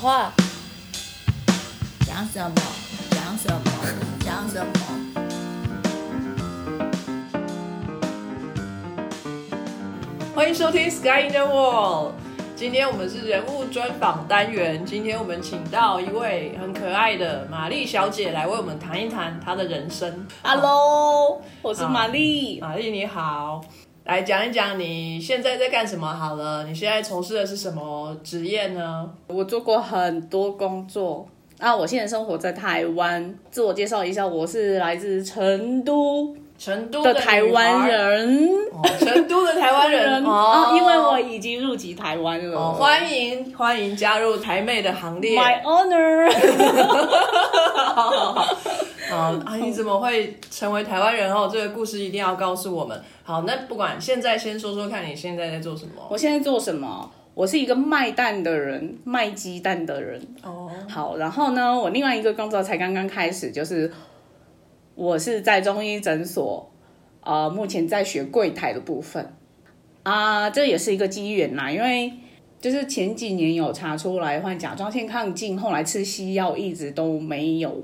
话，讲什么？讲什么？讲什么？欢迎收听《Sky in the World》。今天我们是人物专访单元，今天我们请到一位很可爱的玛丽小姐来为我们谈一谈她的人生。Hello，我是玛丽。玛丽你好，来讲一讲你现在在干什么好了？你现在从事的是什么职业呢？我做过很多工作啊，我现在生活在台湾。自我介绍一下，我是来自成都成都的台湾人。哦成都的台湾人 哦，因为我已经入籍台湾了。哦，欢迎欢迎加入台妹的行列。My honor。好 好好，好啊！你怎么会成为台湾人哦？这个故事一定要告诉我们。好，那不管现在先说说看你现在在做什么。我现在做什么？我是一个卖蛋的人，卖鸡蛋的人。哦，好，然后呢，我另外一个工作才刚刚开始，就是我是在中医诊所，呃，目前在学柜台的部分啊，这也是一个机缘啦，因为就是前几年有查出来患甲状腺亢进，后来吃西药一直都没有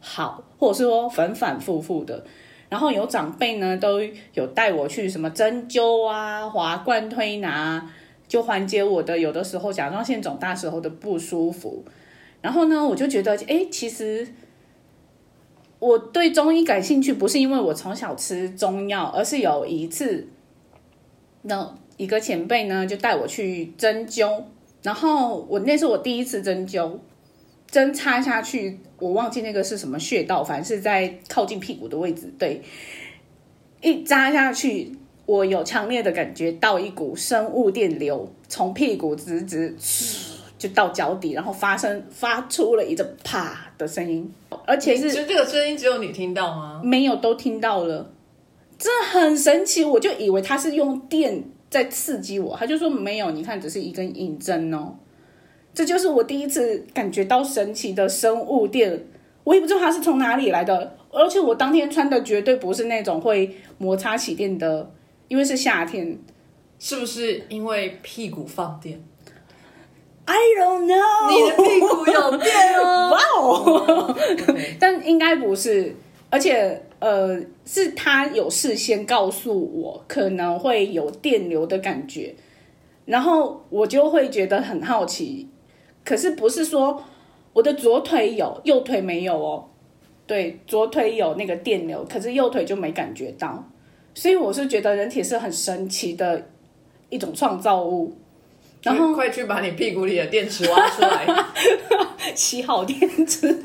好，或者是说反反复复的。然后有长辈呢都有带我去什么针灸啊、滑罐推拿，就缓解我的有的时候甲状腺肿大时候的不舒服。然后呢，我就觉得，哎，其实我对中医感兴趣，不是因为我从小吃中药，而是有一次，那一个前辈呢就带我去针灸，然后我那是我第一次针灸，针插下去，我忘记那个是什么穴道，反正是在靠近屁股的位置，对，一扎下去，我有强烈的感觉到一股生物电流从屁股直直。就到脚底，然后发生发出了一阵啪的声音，而且是就这个声音只有你听到吗？没有都听到了，这很神奇。我就以为他是用电在刺激我，他就说没有，你看只是一根银针哦。这就是我第一次感觉到神奇的生物电，我也不知道它是从哪里来的，而且我当天穿的绝对不是那种会摩擦起电的，因为是夏天。是不是因为屁股放电？I don't know，你的屁股有电哦！哇哦！但应该不是，而且呃，是他有事先告诉我可能会有电流的感觉，然后我就会觉得很好奇。可是不是说我的左腿有，右腿没有哦？对，左腿有那个电流，可是右腿就没感觉到。所以我是觉得人体是很神奇的一种创造物。然后快去把你屁股里的电池挖出来。洗好电池，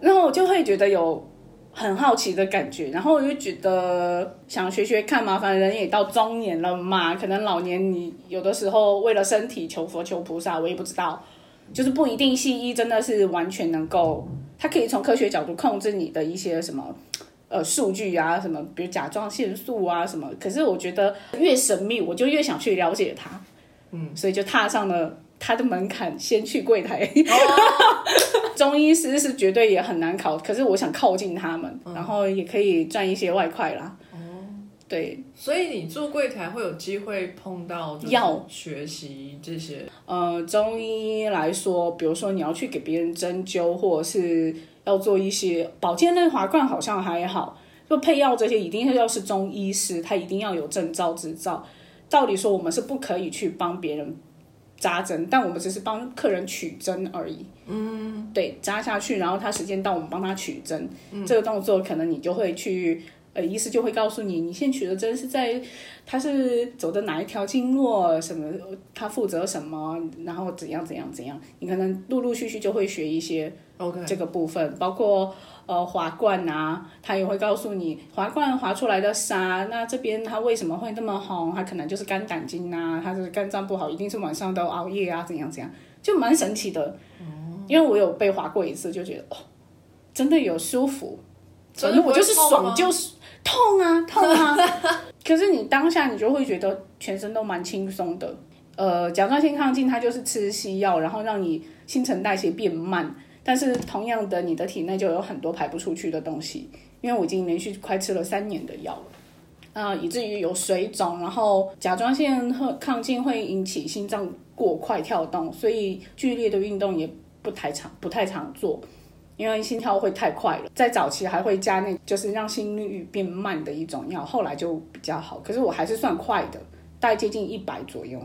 然后我就会觉得有很好奇的感觉，然后我就觉得想学学看嘛，反正人也到中年了嘛，可能老年你有的时候为了身体求佛求菩萨，我也不知道，就是不一定西医真的是完全能够，它可以从科学角度控制你的一些什么。呃，数据啊，什么，比如甲状腺素啊，什么。可是我觉得越神秘，我就越想去了解它。嗯，所以就踏上了它的门槛，先去柜台。中医师是绝对也很难考，可是我想靠近他们，然后也可以赚一些外快啦。哦，对，所以你做柜台会有机会碰到就是要学习这些。呃，中医来说，比如说你要去给别人针灸，或者是要做一些保健类滑罐，好像还好。就配药这些，一定要是中医师，他一定要有证照执照。照理说，我们是不可以去帮别人扎针，但我们只是帮客人取针而已。嗯，对，扎下去，然后他时间到，我们帮他取针。这个动作可能你就会去，呃，医师就会告诉你，你现取的针是在，他是走的哪一条经络，什么，他负责什么，然后怎样怎样怎样，你可能陆陆续续就会学一些 OK，这个部分，包括呃滑罐啊，他也会告诉你滑罐滑出来的沙，那这边它为什么会那么红？它可能就是肝胆经啊，它是肝脏不好，一定是晚上都熬夜啊，怎样怎样，就蛮神奇的。因为我有被划过一次，就觉得哦，真的有舒服，反正我就是爽就是痛啊痛啊。可是你当下你就会觉得全身都蛮轻松的。呃，甲状腺亢进它就是吃西药，然后让你新陈代谢变慢，但是同样的，你的体内就有很多排不出去的东西。因为我已经连续快吃了三年的药了。呃，以至于有水肿，然后甲状腺和亢进会引起心脏过快跳动，所以剧烈的运动也不太常不太常做，因为心跳会太快了。在早期还会加那就是让心率变慢的一种药，后来就比较好。可是我还是算快的，大概接近一百左右，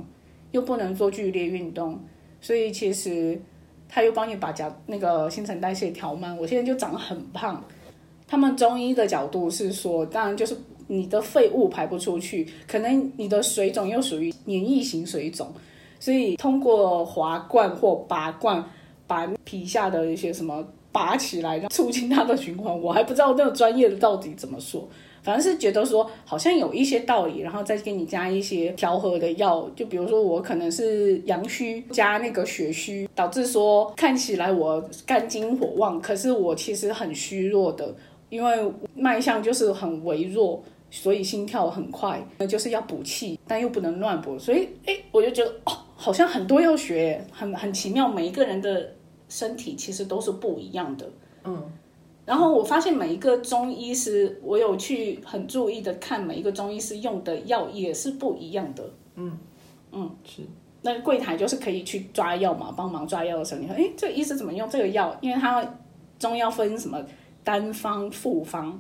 又不能做剧烈运动，所以其实他又帮你把甲那个新陈代谢调慢，我现在就长得很胖。他们中医的角度是说，当然就是你的废物排不出去，可能你的水肿又属于黏液型水肿，所以通过滑罐或拔罐把皮下的一些什么拔起来，让促进它的循环。我还不知道那个专业的到底怎么说，反正是觉得说好像有一些道理，然后再给你加一些调和的药，就比如说我可能是阳虚加那个血虚，导致说看起来我肝经火旺，可是我其实很虚弱的。因为脉象就是很微弱，所以心跳很快，那就是要补气，但又不能乱补，所以哎，我就觉得哦，好像很多要学，很很奇妙。每一个人的身体其实都是不一样的，嗯。然后我发现每一个中医师，我有去很注意的看每一个中医师用的药也是不一样的，嗯嗯是。那柜台就是可以去抓药嘛，帮忙抓药的时候，你说哎，这个医师怎么用这个药？因为他中药分什么？单方、复方，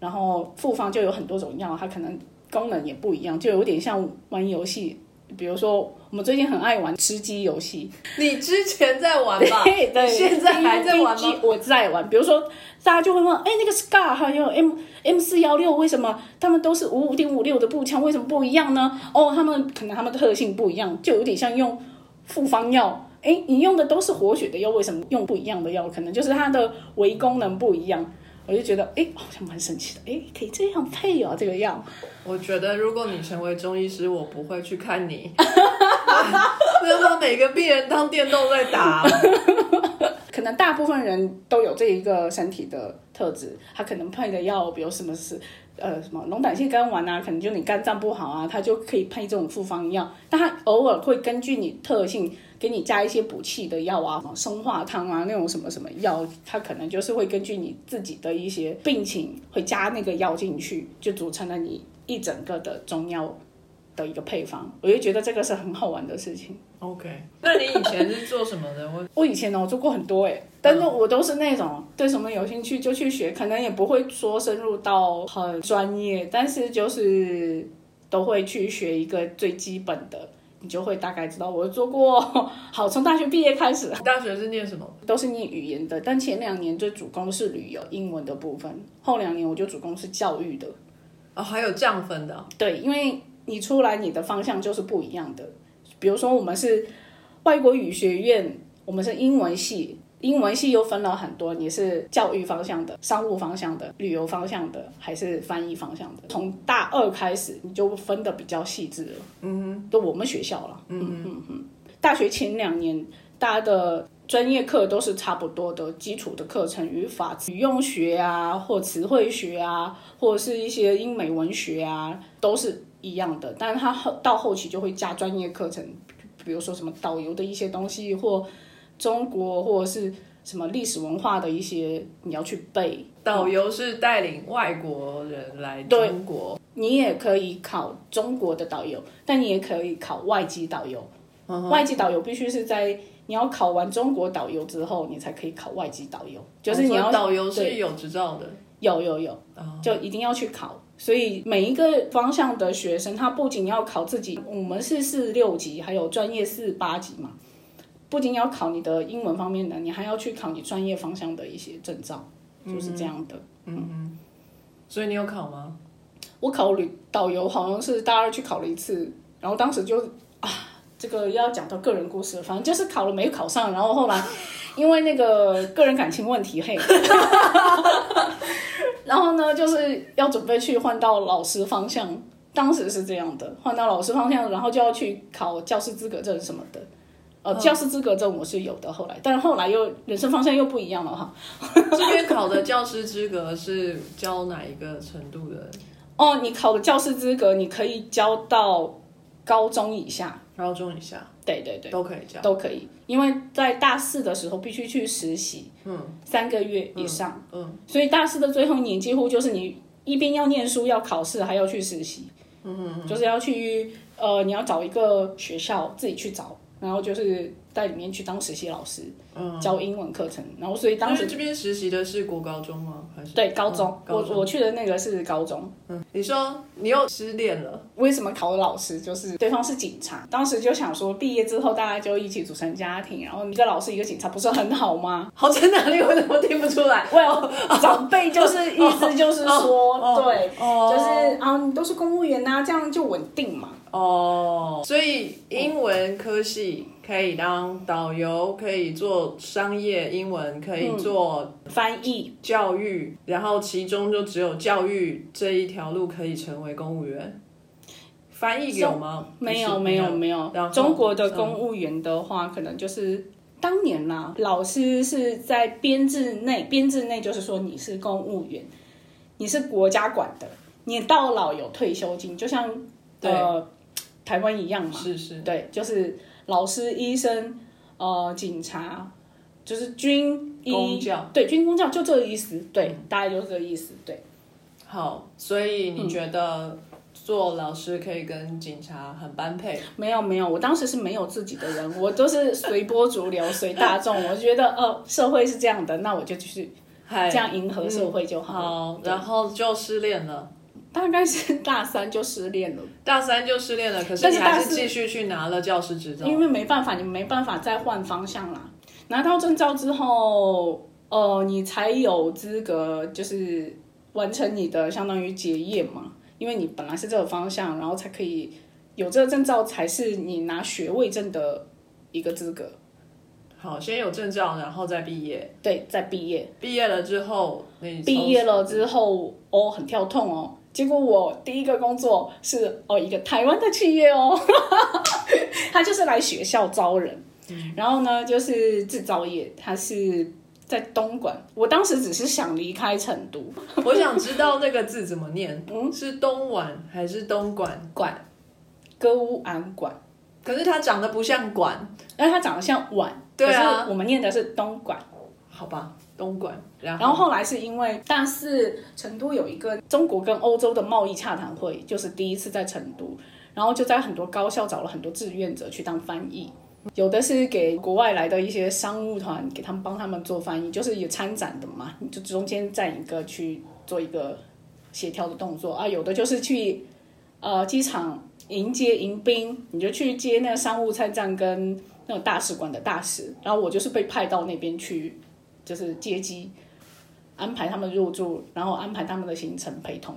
然后复方就有很多种药，它可能功能也不一样，就有点像玩游戏。比如说，我们最近很爱玩吃鸡游戏，你之前在玩吧？对，对现在还在玩吗？我在玩。比如说，大家就会问：哎，那个 Scar 还有 M M 四幺六，为什么他们都是五五点五六的步枪，为什么不一样呢？哦，他们可能他们的特性不一样，就有点像用复方药。哎，你用的都是活血的药，为什么用不一样的药？可能就是它的微功能不一样。我就觉得，哎，好像蛮神奇的。哎，可以这样配哦，这个药。我觉得，如果你成为中医师，我不会去看你，不要把每个病人当电动在打。可能大部分人都有这一个身体的特质，他可能配的药，比如什么是。呃，什么龙胆泻肝丸啊，可能就你肝脏不好啊，它就可以配这种复方药。但它偶尔会根据你特性，给你加一些补气的药啊，生化汤啊那种什么什么药，它可能就是会根据你自己的一些病情，会加那个药进去，就组成了你一整个的中药。的一个配方，我就觉得这个是很好玩的事情。OK，那你以前是做什么的？我 我以前呢，我做过很多哎，但是我都是那种对什么有兴趣就去学，可能也不会说深入到很专业，但是就是都会去学一个最基本的，你就会大概知道。我做过，好，从大学毕业开始，大学是念什么？都是念语言的，但前两年最主攻是旅游英文的部分，后两年我就主攻是教育的。哦，还有这样分的？对，因为。你出来，你的方向就是不一样的。比如说，我们是外国语学院，我们是英文系，英文系又分了很多，你是教育方向的、商务方向的、旅游方向的，还是翻译方向的？从大二开始，你就分的比较细致了。嗯哼，都我们学校了。嗯嗯嗯。大学前两年，大家的专业课都是差不多的，基础的课程，语法、语用学啊，或词汇学啊，或者是一些英美文学啊，都是。一样的，但是它后到后期就会加专业课程，比如说什么导游的一些东西，或中国或者是什么历史文化的一些你要去背。导游是带领外国人来中国，你也可以考中国的导游，但你也可以考外籍导游。外籍导游必须是在你要考完中国导游之后，你才可以考外籍导游。就是你要导游是有执照的，有有有，就一定要去考。所以每一个方向的学生，他不仅要考自己，我们是四六级，还有专业四八级嘛。不仅要考你的英文方面的，你还要去考你专业方向的一些证照，就是这样的。嗯嗯。所以你有考吗？我考旅导游，好像是大二去考了一次，然后当时就啊，这个要讲到个人故事，反正就是考了没考上，然后后来 因为那个个人感情问题，嘿。然后呢，就是要准备去换到老师方向，当时是这样的，换到老师方向，然后就要去考教师资格证什么的。呃，教师资格证我是有的，后来，但是后来又人生方向又不一样了哈。这边考的教师资格是教哪一个程度的？哦，你考的教师资格，你可以教到高中以下。高中以下，对对对，都可以教，都可以。因为在大四的时候必须去实习，嗯，三个月以上，嗯，所以大四的最后一年几乎就是你一边要念书要考试，还要去实习，嗯。就是要去呃，你要找一个学校自己去找，然后就是在里面去当实习老师，嗯，教英文课程，然后所以当时这边实习的是国高中吗？还是对高中，嗯高中我我去的那个是高中。嗯，你说你又失恋了，为什么考老师？就是对方是警察，当时就想说，毕业之后大家就一起组成家庭，然后一个老师一个警察，不是很好吗？好在哪里？我怎么听不出来？喂，长辈就是意思就是说，哦对，哦就是啊，你都是公务员呐、这样就稳定嘛。哦，所以英文科系可以当导游，可以做商业英文，可以做翻译教育，然后其中就只有教育这一条路可以成为公务员。翻译有吗？没有没有没有然，后中国的公务员的话，可能就是当年啦，老师是在编制内，编制内就是说你是公务员，你是国家管的，你到老有退休金，就像呃台湾一样嘛。是是，对，就是老师、医生、呃警察，就是军医公教，对军工教就这个意思，对，大概就是这个意思，对。好，所以你觉得做老师可以跟警察很般配？没有没有，我当时是没有自己的人，我都是随波逐流、随大众。我觉得呃，社会是这样的，那我就去嗨这样迎合社会就好了。好，然后就失恋了。大概是大三就失恋了，大三就失恋了，可是你还是继续去拿了教师执照。因为没办法，你没办法再换方向啦。拿到证照之后，呃，你才有资格就是完成你的相当于结业嘛，因为你本来是这个方向，然后才可以有这个证照，才是你拿学位证的一个资格。好，先有证照，然后再毕业。对，再毕业。毕业了之后，你毕业了之后，哦，很跳痛哦。结果我第一个工作是哦一个台湾的企业哦，他就是来学校招人，然后呢就是制造业，他是在东莞。我当时只是想离开成都。我想知道那个字怎么念，嗯？是东莞还是东莞？莞，歌屋安莞，可是它长得不像莞，因为它长得像碗，对啊。我们念的是东莞。好吧，东莞。然后后来是因为大四成都有一个中国跟欧洲的贸易洽谈会，就是第一次在成都，然后就在很多高校找了很多志愿者去当翻译，有的是给国外来的一些商务团，给他们帮他们做翻译，就是有参展的嘛，就中间站一个去做一个协调的动作啊，有的就是去呃机场迎接迎宾，你就去接那个商务参战跟那种大使馆的大使，然后我就是被派到那边去，就是接机。安排他们入住，然后安排他们的行程陪同，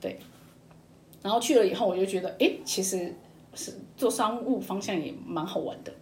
对。然后去了以后，我就觉得，哎，其实是做商务方向也蛮好玩的，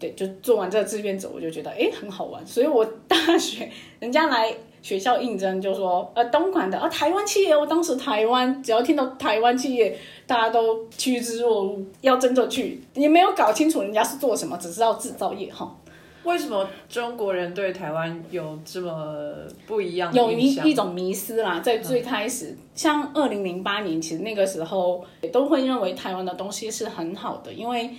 对，就做完这个志愿者，我就觉得，哎，很好玩。所以我大学人家来学校应征，就说，呃，东莞的，啊，台湾企业，我当时台湾只要听到台湾企业，大家都趋之若鹜，要争着去，也没有搞清楚人家是做什么，只知道制造业哈。为什么中国人对台湾有这么不一样的有一？一种迷思啦，在最开始，像二零零八年，其实那个时候也都会认为台湾的东西是很好的，因为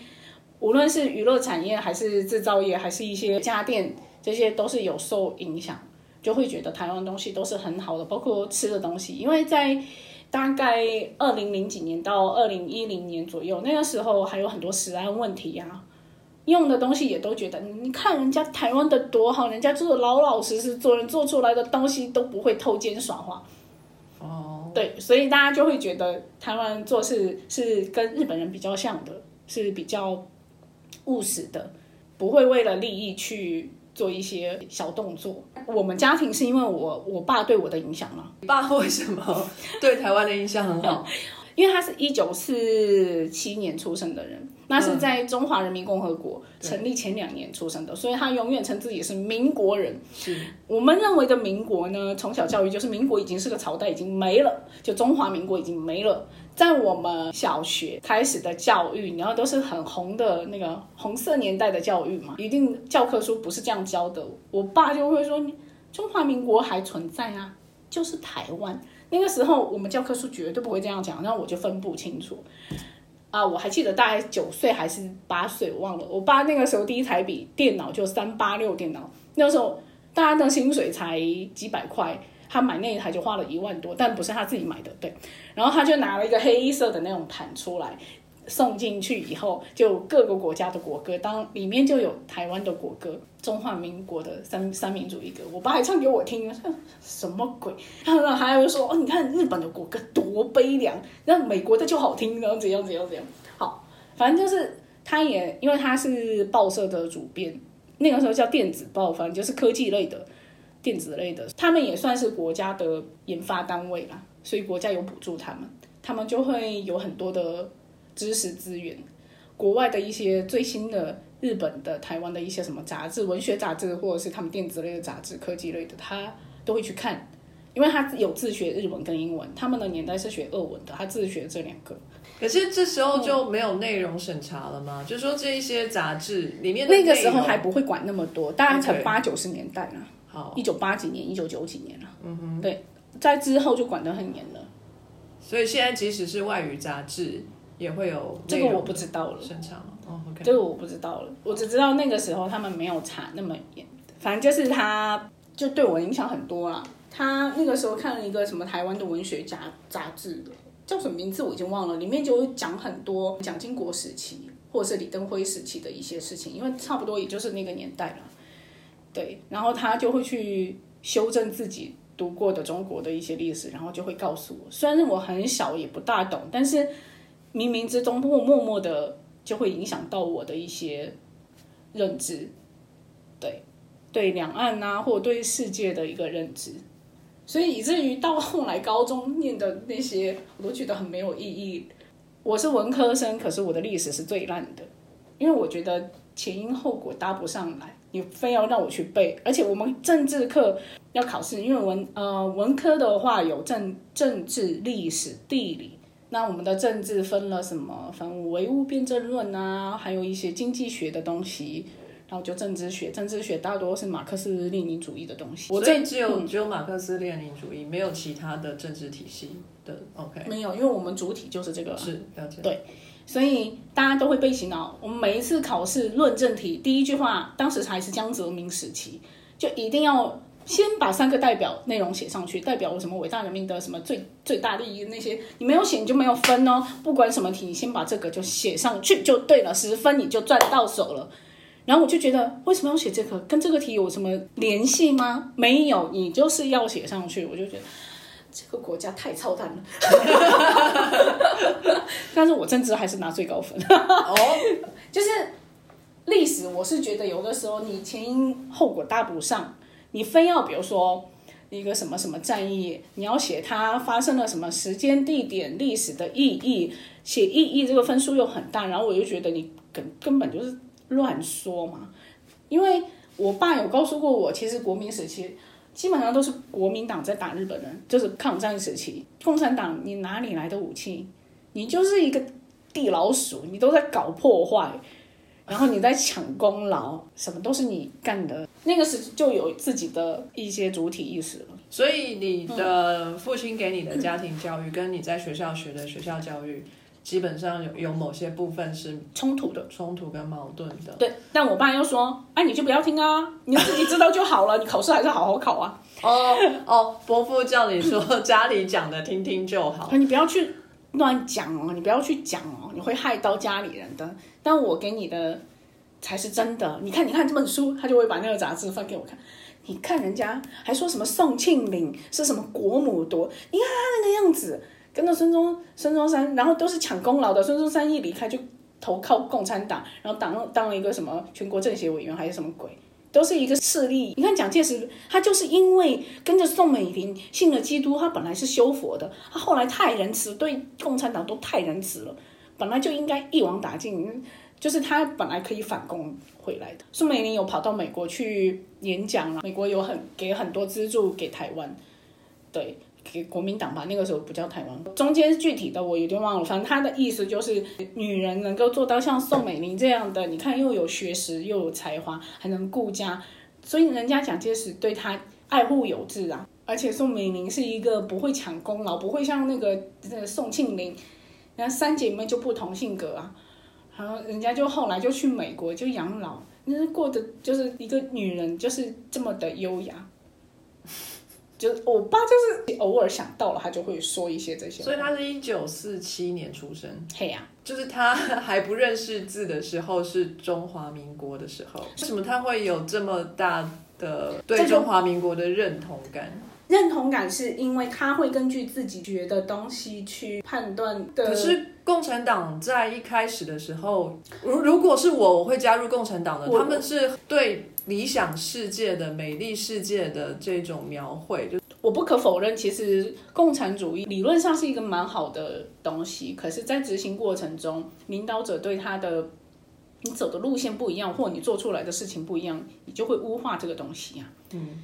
无论是娱乐产业，还是制造业，还是一些家电，这些都是有受影响，就会觉得台湾东西都是很好的，包括吃的东西，因为在。大概二零零几年到二零一零年左右，那个时候还有很多食安问题呀、用的东西也都觉得，你看人家台湾的多好，人家做的老老实实，做人做出来的东西都不会偷奸耍滑。哦，对，所以大家就会觉得台湾做事是跟日本人比较像的，是比较务实的，不会为了利益去做一些小动作。我们家庭是因为我我爸对我的影响嘛，你爸为什么对台湾的印象很好？因为他是一九四七年出生的人，那是在中华人民共和国成立前两年出生的，所以他永远称自己是民国人。是我们认为的民国呢，从小教育就是民国已经是个朝代，已经没了，就中华民国已经没了。在我们小学开始的教育，然后都是很红的那个红色年代的教育嘛，一定教科书不是这样教的。我爸就会说，中华民国还存在啊，就是台湾。那个时候我们教科书绝对不会这样讲，那我就分不清楚。啊，我还记得大概九岁还是八岁，我忘了。我爸那个时候第一台笔电脑就三八六电脑，那时候大家的薪水才几百块，他买那一台就花了一万多，但不是他自己买的，对。然后他就拿了一个黑色的那种盘出来，送进去以后，就各个国家的国歌，当里面就有台湾的国歌，中华民国的三三民主义歌，我爸还唱给我听，什么鬼？然后还有说，哦，你看日本的国歌多悲凉，那美国的就好听，然后怎样怎样怎样。好，反正就是他也因为他是报社的主编，那个时候叫电子报，反正就是科技类的。电子类的，他们也算是国家的研发单位啦，所以国家有补助他们，他们就会有很多的知识资源，国外的一些最新的日本的、台湾的一些什么杂志、文学杂志，或者是他们电子类的杂志、科技类的，他都会去看，因为他有自学日文跟英文，他们的年代是学俄文的，他自学这两个。可是这时候就没有内容审查了吗？就是说这一些杂志里面那个时候还不会管那么多，大概才八九十年代呢。一九八几年，一九九几年了。嗯哼，对，在之后就管得很严了。所以现在即使是外语杂志，也会有这个我不知道了。审查哦，OK，这个我不知道了。我只知道那个时候他们没有查那么严。反正就是他，就对我影响很多啦。他那个时候看了一个什么台湾的文学杂杂志，叫什么名字我已经忘了，里面就会讲很多蒋经国时期或者是李登辉时期的一些事情，因为差不多也就是那个年代了。对，然后他就会去修正自己读过的中国的一些历史，然后就会告诉我。虽然我很小也不大懂，但是冥冥之中默默默的就会影响到我的一些认知。对，对两岸啊，或对世界的一个认知。所以以至于到后来高中念的那些，我都觉得很没有意义。我是文科生，可是我的历史是最烂的，因为我觉得前因后果搭不上来。你非要让我去背，而且我们政治课要考试，因为文呃文科的话有政政治、历史、地理，那我们的政治分了什么？反唯物辩证论啊，还有一些经济学的东西，然后就政治学，政治学大多是马克思列宁主义的东西。我这只有只有马克思列宁主义，没有其他的政治体系的。OK，没有，因为我们主体就是这个。是了解。对。所以大家都会被洗脑。我们每一次考试论证题，第一句话，当时还是江泽民时期，就一定要先把三个代表内容写上去，代表我什么伟大人民的什么最最大利益那些，你没有写你就没有分哦。不管什么题，你先把这个就写上去就对了，十分你就赚到手了。然后我就觉得，为什么要写这个？跟这个题有什么联系吗？没有，你就是要写上去。我就觉得。这个国家太操蛋了，但是我政治还是拿最高分。哦，就是历史，我是觉得有的时候你前因后果搭不上，你非要比如说一个什么什么战役，你要写它发生了什么时间、地点、历史的意义，写意义这个分数又很大，然后我就觉得你根根本就是乱说嘛。因为我爸有告诉过我，其实国民时期。基本上都是国民党在打日本人，就是抗战时期，共产党你哪里来的武器？你就是一个地老鼠，你都在搞破坏，然后你在抢功劳，什么都是你干的。那个时就有自己的一些主体意识了。所以你的父亲给你的家庭教育，跟你在学校学的学校教育。基本上有有某些部分是冲突的，冲突跟矛盾的。对，但我爸又说：“哎，你就不要听啊，你自己知道就好了，你考试还是好好考啊。”哦哦，伯父叫你说家里讲的听听就好，你不要去乱讲哦，你不要去讲哦，你会害到家里人的。但我给你的才是真的。你看，你看这本书，他就会把那个杂志翻给我看。你看人家还说什么宋庆龄是什么国母多，你看他那个样子。跟着孙中孙中山，然后都是抢功劳的。孙中山一离开就投靠共产党，然后当当了一个什么全国政协委员还是什么鬼，都是一个势力。你看蒋介石，他就是因为跟着宋美龄信了基督，他本来是修佛的，他后来太仁慈，对共产党都太仁慈了，本来就应该一网打尽，就是他本来可以反攻回来的。宋美龄有跑到美国去演讲了，美国有很给很多资助给台湾，对。给国民党吧，那个时候不叫台湾。中间具体的我有点忘了，反正他的意思就是，女人能够做到像宋美龄这样的，你看又有学识又有才华，还能顾家，所以人家蒋介石对她爱护有致啊。而且宋美龄是一个不会抢功劳，不会像那个那宋庆龄，人家三姐妹就不同性格啊。然后人家就后来就去美国就养老，那是过的就是一个女人就是这么的优雅。就是我爸就是偶尔想到了，他就会说一些这些。所以他是一九四七年出生，嘿呀、就是他还不认识字的时候，是中华民国的时候。为什么他会有这么大的对中华民国的认同感？认同感是因为他会根据自己学的东西去判断的。可是共产党在一开始的时候，如如果是我，我会加入共产党的。他们是对理想世界的、美丽世界的这种描绘，就我不可否认，其实共产主义理论上是一个蛮好的东西，可是，在执行过程中，领导者对他的你走的路线不一样，或你做出来的事情不一样，你就会污化这个东西啊。嗯，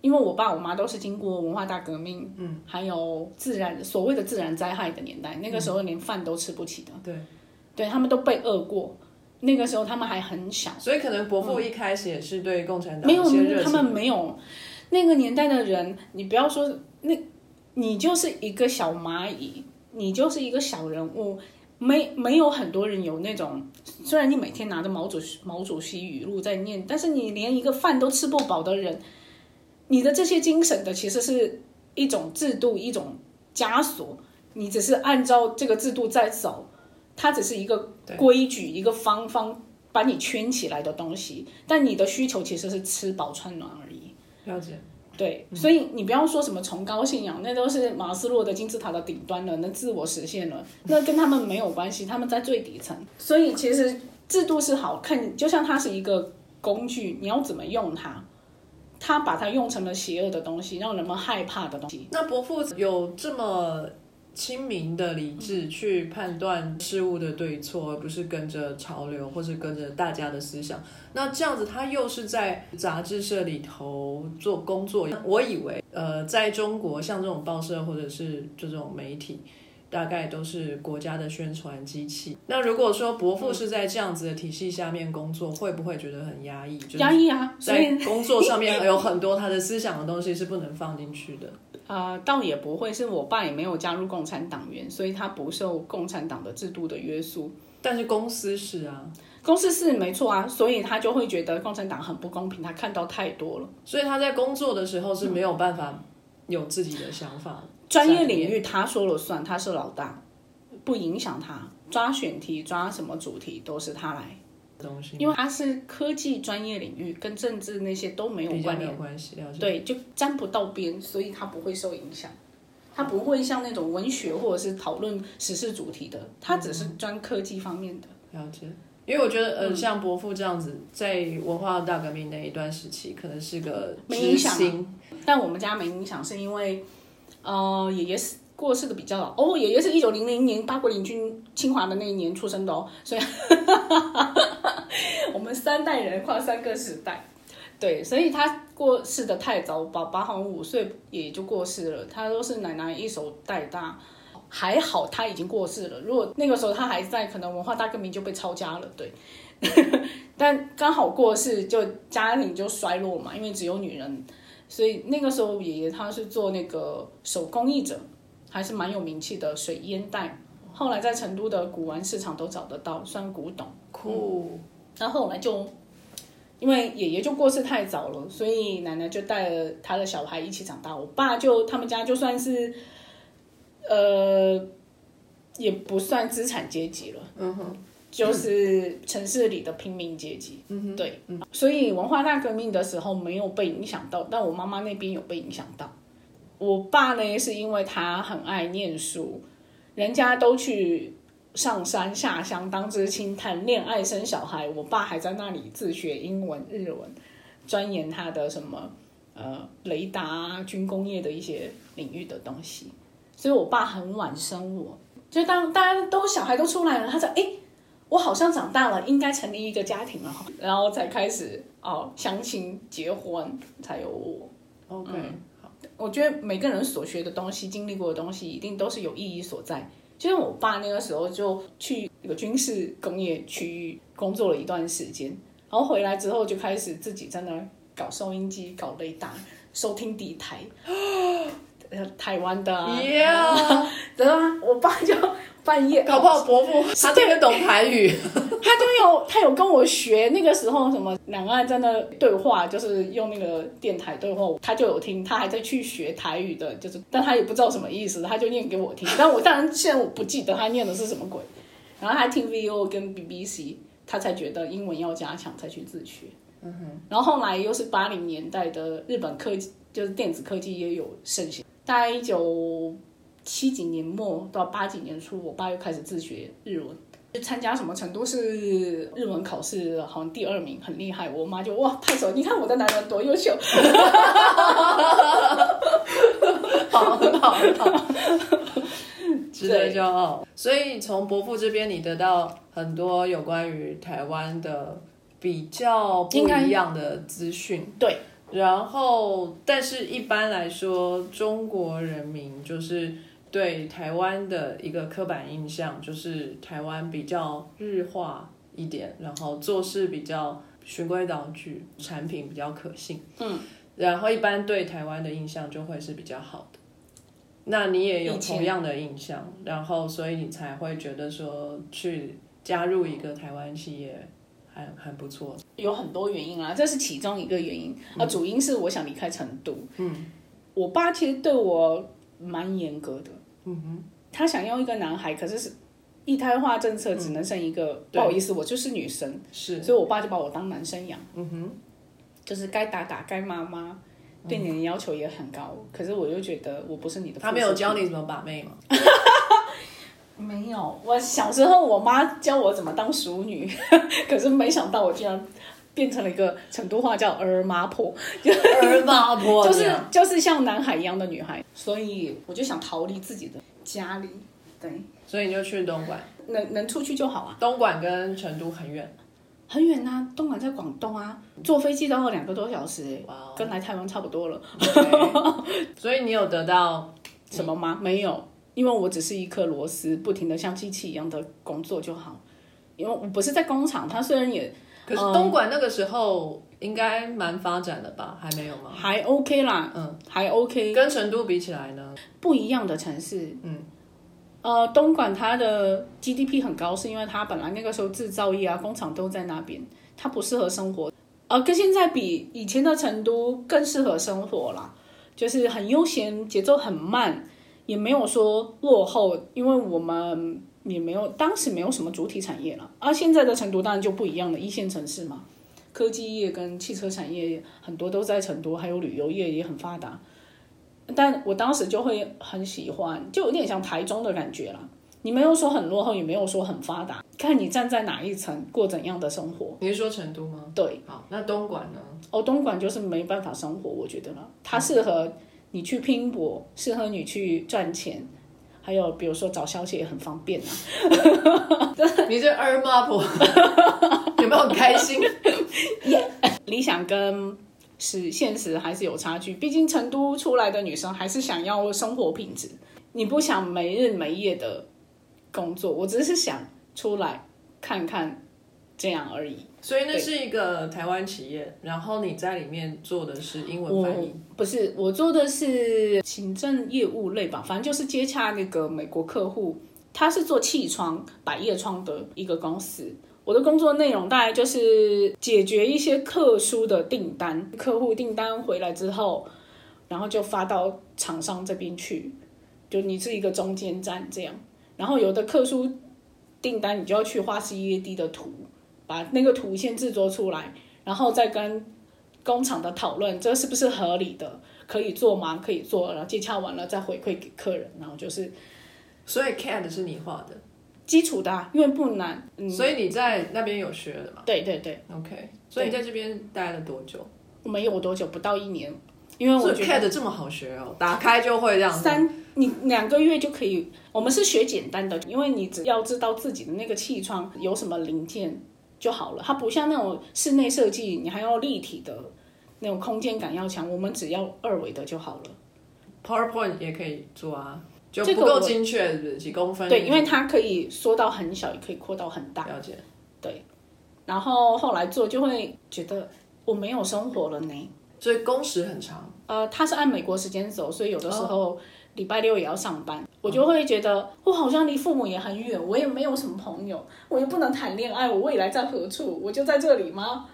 因为我爸我妈都是经过文化大革命，嗯，还有自然所谓的自然灾害的年代，那个时候连饭都吃不起的，对。对他们都被饿过。那个时候他们还很小，所以可能伯父一开始也是对共产党没有没有他们。没有那个年代的人，你不要说那，你就是一个小蚂蚁，你就是一个小人物，没没有很多人有那种，虽然你每天拿着毛主毛主席语录在念，但是你连一个饭都吃不饱的人，你的这些精神的其实是一种制度，一种枷锁，你只是按照这个制度在走，它只是一个规矩，一个方方把你圈起来的东西，但你的需求其实是吃饱穿暖而已。了解，对，所以你不要说什么崇高信仰，那都是马斯洛的金字塔的顶端了，那自我实现了，那跟他们没有关系，他们在最底层。所以其实制度是好看，就像它是一个工具，你要怎么用它，他把它用成了邪恶的东西，让人们害怕的东西。那伯父有这么亲民的理智去判断事物的对错，而不是跟着潮流或是跟着大家的思想。那这样子，他又是在杂志社里头做工作。我以为，呃，在中国像这种报社或者是这种媒体。大概都是国家的宣传机器。那如果说伯父是在这样子的体系下面工作，会不会觉得很压抑？就压抑啊，所以在工作上面有很多他的思想的东西是不能放进去的。啊、倒也不会，是我爸也没有加入共产党员，所以他不受共产党的制度的约束。但是公司是啊，公司是没错啊，所以他就会觉得共产党很不公平，他看到太多了。所以他在工作的时候是没有办法有自己的想法。专业领域他说了算，他是老大，不影响他抓选题、抓什么主题都是他来，东西，因为他是科技专业领域，跟政治那些都没有关联，关系。对，就沾不到边，所以他不会受影响。他不会像那种文学或者是讨论时事主题的，他只是专科技方面的。了解。因为我觉得，嗯呃，像伯父这样子，在文化大革命那一段时期，可能是个知没影响啊，但我们家没影响，是因为，呃，爷爷是过世的比较早。哦，爷爷是一九零零年八国联军侵华的那一年出生的哦，所以 我们三代人跨三个时代。对，所以他过世的太早，爸爸好像五岁也就过世了，他都是奶奶一手带大。还好他已经过世了，如果那个时候他还在，可能文化大革命就被抄家了。对，但刚好过世，就家庭就衰落嘛，因为只有女人，所以那个时候爷爷他是做那个手工艺者，还是蛮有名气的水烟袋。后来在成都的古玩市场都找得到，算古董。酷。然后后来就因为爷爷就过世太早了，所以奶奶就带了他的小孩一起长大。我爸就他们家就算是，呃，也不算资产阶级了，嗯哼，就是城市里的平民阶级。嗯哼，对，所以文化大革命的时候没有被影响到，但我妈妈那边有被影响到。我爸呢，是因为他很爱念书，人家都去上山下乡当知青、谈恋爱、生小孩，我爸还在那里自学英文、日文，钻研他的什么呃雷达啊、军工业的一些领域的东西。所以我爸很晚生我，就当大家都小孩都出来了，他说：“哎，我好像长大了，应该成立一个家庭了。”然后才开始哦相亲结婚，才有我。OK，、好，我觉得每个人所学的东西、经历过的东西，一定都是有意义所在。就像我爸那个时候就去一个军事工业区域工作了一段时间，然后回来之后就开始自己在那搞收音机、搞雷达、收听底台，呃台湾的啊，Yeah，对啊，我爸就半夜。搞不好伯父他听得懂 台语，他都有他有跟我学那个时候什么两岸在那对话，就是用那个电台对话，他就有听，他还在去学台语的，就是但他也不知道什么意思，他就念给我听。但我当然现在我不记得他念的是什么鬼，然后他听 VO 跟 BBC，他才觉得英文要加强才去自学。嗯哼，然后后来又是八零年代的日本科技，就是电子科技也有盛行，大概一九七几年末到八几年初，我爸又开始自学日文。就参加什么程度是日文考试，好像第二名，很厉害。我妈就哇拍手，你看我的男人多优秀，好，很好，很好，值得骄傲。所以从伯父这边，你得到很多有关于台湾的比较不一样的资讯。对，然后，但是一般来说，中国人民就是。对台湾的一个刻板印象就是台湾比较日化一点，然后做事比较循规蹈矩，产品比较可信。嗯，然后一般对台湾的印象就会是比较好的。那你也有同样的印象，然后所以你才会觉得说去加入一个台湾企业还很不错。有很多原因啊，这是其中一个原因啊，主因是我想离开成都。嗯，我爸其实对我蛮严格的。嗯哼，他想要一个男孩，可是是一胎化政策只能生一个。不好意思，我就是女生，是，所以我爸就把我当男生养。嗯哼，就是该打打，该妈妈，对你的要求也很高。可是我又觉得我不是你的。他没有教你怎么把妹吗？没有，我小时候我妈教我怎么当熟女，可是没想到我竟然变成了一个成都话叫儿妈婆，儿妈婆，就 是就是像男孩一样的女孩。所以我就想逃离自己的家里，对，所以你就去东莞，能能出去就好啊。东莞跟成都很远，很远啊，东莞在广东啊，坐飞机都要两个多小时，跟来台湾差不多了。所以你有得到什么吗？没有，因为我只是一颗螺丝，不停的像机器一样的工作就好。因为我不是在工厂，它虽然也，可是东莞那个时候。应该蛮发展的吧？还没有吗？还 OK 啦，嗯，还 OK。跟成都比起来呢？不一样的城市，嗯，呃，东莞它的 GDP 很高，是因为它本来那个时候制造业啊，工厂都在那边，它不适合生活。呃，跟现在比，以前的成都更适合生活啦，就是很悠闲，节奏很慢，也没有说落后，因为我们也没有当时没有什么主体产业了。而现在的成都当然就不一样了，一线城市嘛。科技业跟汽车产业很多都在成都，还有旅游业也很发达。但我当时就会很喜欢，就有点像台中的感觉了。你没有说很落后，也没有说很发达，看你站在哪一层，过怎样的生活。你是说成都吗？对。好，那东莞呢？哦，东莞就是没办法生活，我觉得呢。它适合你去拼搏，适合你去赚钱，还有比如说找小姐也很方便啊。你这二妈婆。有没有很开心？理想跟是现实还是有差距。毕竟成都出来的女生还是想要生活品质。你不想没日没夜的工作，我只是想出来看看这样而已。所以那是一个台湾企业，然后你在里面做的是英文翻译？不是，我做的是行政业务类吧，反正就是接洽那个美国客户，他是做气窗、百叶窗的一个公司。我的工作内容大概就是解决一些特殊的订单，客户订单回来之后，然后就发到厂商这边去，就你是一个中间站这样。然后有的特殊订单，你就要去画 CAD 的图，把那个图先制作出来，然后再跟工厂的讨论，这是不是合理的，可以做吗？可以做，然后接洽完了再回馈给客人，然后就是。所以 CAD 是你画的。基础的，因为不难。所以你在那边有学的嘛？对对对。OK，所以你在这边待了多久？我没有多久，不到一年。因为我觉得 CAD 这么好学哦，打开就会这样。三，你两个月就可以。我们是学简单的，因为你只要知道自己的那个气窗有什么零件就好了。它不像那种室内设计，你还要立体的那种空间感要强。我们只要二维的就好了。PowerPoint 也可以做啊。就不够精确，是不是几公分？对，因为它可以缩到很小，也可以扩到很大。了解。对，然后后来做就会觉得我没有生活了呢。所以工时很长。呃，他是按美国时间走，所以有的时候礼拜六也要上班。我就会觉得我好像离父母也很远，我也没有什么朋友，我也不能谈恋爱，我未来在何处？我就在这里吗？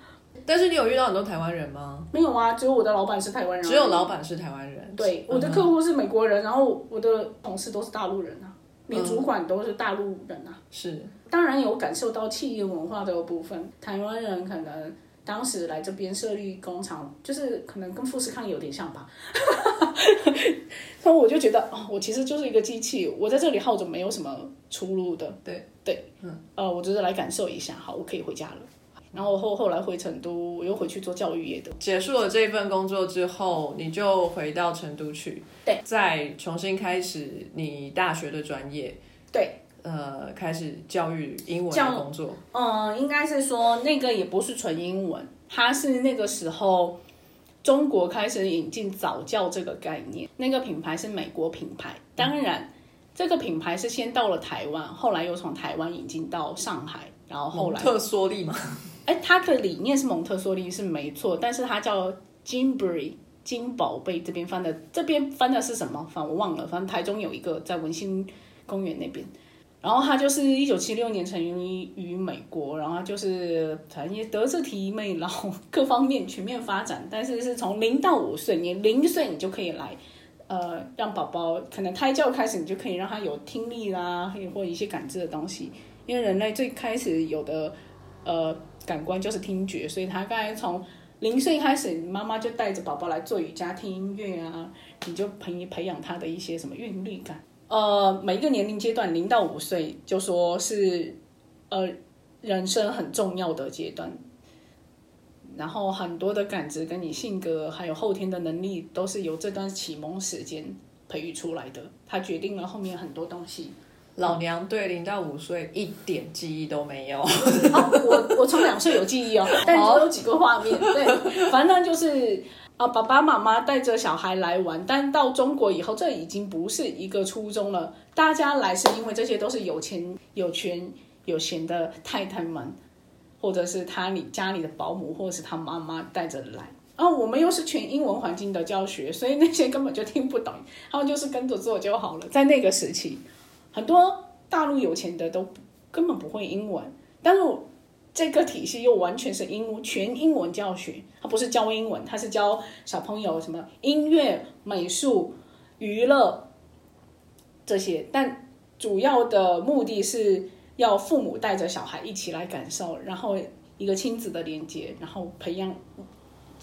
但是你有遇到很多台湾人吗？没有啊，只有我的老板是台湾人，只有老板是台湾人。对，我的客户是美国人，然后我的同事都是大陆人啊，连主管都是大陆人啊。是，当然有感受到企业文化的部分，台湾人可能。当时来这边设立工厂，就是可能跟富士康有点像吧。所以我就觉得，哦，我其实就是一个机器，我在这里耗着没有什么出路的。对对，嗯，呃，我只是来感受一下，好，我可以回家了。然后后后来回成都，我又回去做教育业的。结束了这份工作之后，你就回到成都去，对，再重新开始你大学的专业，对。呃，开始教育英文的工作。嗯，应该是说那个也不是纯英文，它是那个时候中国开始引进早教这个概念。那个品牌是美国品牌，当然这个品牌是先到了台湾，后来又从台湾引进到上海，然后后来蒙特梭利嘛。哎，它的理念是蒙特梭利是没错，但是它叫金贝瑞金宝贝这边翻的，这边翻的是什么？反正我忘了，反正台中有一个在文心公园那边。然后他就是一九七六年成立于美国，然后就是产业德智体美劳各方面全面发展，但是是从零到五岁，你零岁你就可以来，呃，让宝宝可能胎教开始，你就可以让他有听力啦，或一些感知的东西，因为人类最开始有的呃感官就是听觉，所以他刚才从零岁开始，妈妈就带着宝宝来做瑜伽、听音乐啊，你就培培养他的一些什么韵律感。呃，每一个年龄阶段，零到五岁就说是，呃，人生很重要的阶段。然后很多的感知跟你性格还有后天的能力，都是由这段启蒙时间培育出来的。它决定了后面很多东西。老娘对零到五岁一点记忆都没有。我我从两岁有记忆哦，但是有几个画面。对，反正就是。啊，爸爸妈妈带着小孩来玩，但到中国以后，这已经不是一个初衷了。大家来是因为这些都是有钱、有权、有闲的太太们，或者是他你家里的保姆，或者是他妈妈带着来。啊，我们又是全英文环境的教学，所以那些根本就听不懂，他们就是跟着做就好了。在那个时期，很多大陆有钱的都根本不会英文，但是。这个体系又完全是英文全英文教学，它不是教英文，它是教小朋友什么音乐、美术、娱乐这些，但主要的目的是要父母带着小孩一起来感受，然后一个亲子的连接，然后培养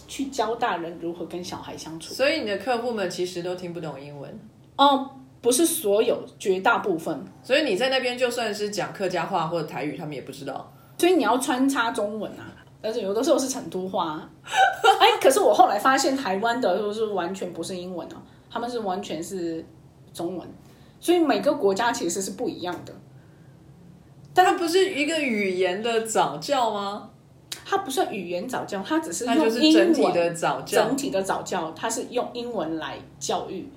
去教大人如何跟小孩相处。所以你的客户们其实都听不懂英文哦，不是所有，绝大部分。所以你在那边就算是讲客家话或者台语，他们也不知道。所以你要穿插中文啊，而且有的时候是成都话。哎，可是我后来发现台湾的都是完全不是英文哦，他们是完全是中文。所以每个国家其实是不一样的。但它不是一个语言的早教吗？它不算语言早教，它只是用整体的早教。整体的早教，它是用英文来教育。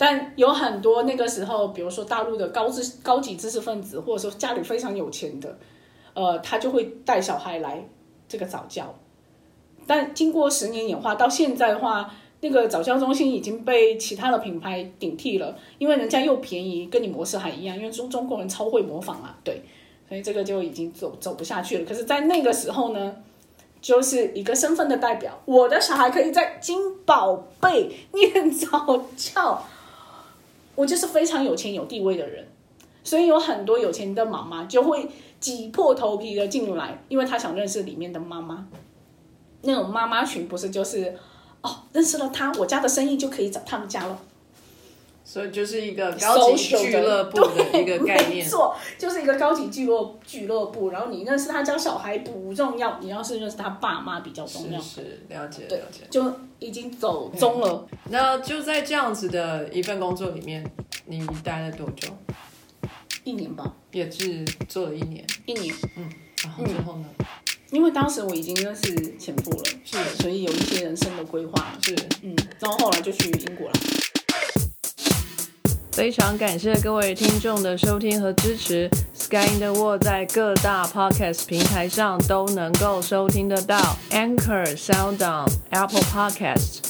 但有很多那个时候，比如说大陆的高知高级知识分子，或者说家里非常有钱的。呃，他就会带小孩来这个早教，但经过十年演化到现在的话，那个早教中心已经被其他的品牌顶替了，因为人家又便宜，跟你模式还一样，因为中中国人超会模仿啊，对，所以这个就已经走走不下去了。可是，在那个时候呢，就是一个身份的代表，我的小孩可以在金宝贝 念早教，我就是非常有钱有地位的人，所以有很多有钱的妈妈就会。挤破头皮的进来，因为她想认识里面的妈妈。那种妈妈群不是就是哦，认识了她，我家的生意就可以找他们家了。所以就是一个高级俱乐部的一个概念，没错，就是一个高级俱乐俱乐部。然后你认识他家小孩不重要，你要是认识他爸妈比较重要。是了解，了解，就已经走中了。那就在这样子的一份工作里面，你待了多久？一年吧，也是做了一年，一年，嗯，然后之后呢？因为当时我已经认识前夫了，是，所以有一些人生的规划，是，嗯，然后后来就去英国了。非常感谢各位听众的收听和支持，Sky in the World 在各大 Podcast 平台上都能够收听得到，Anchor、SoundOn、Apple Podcasts。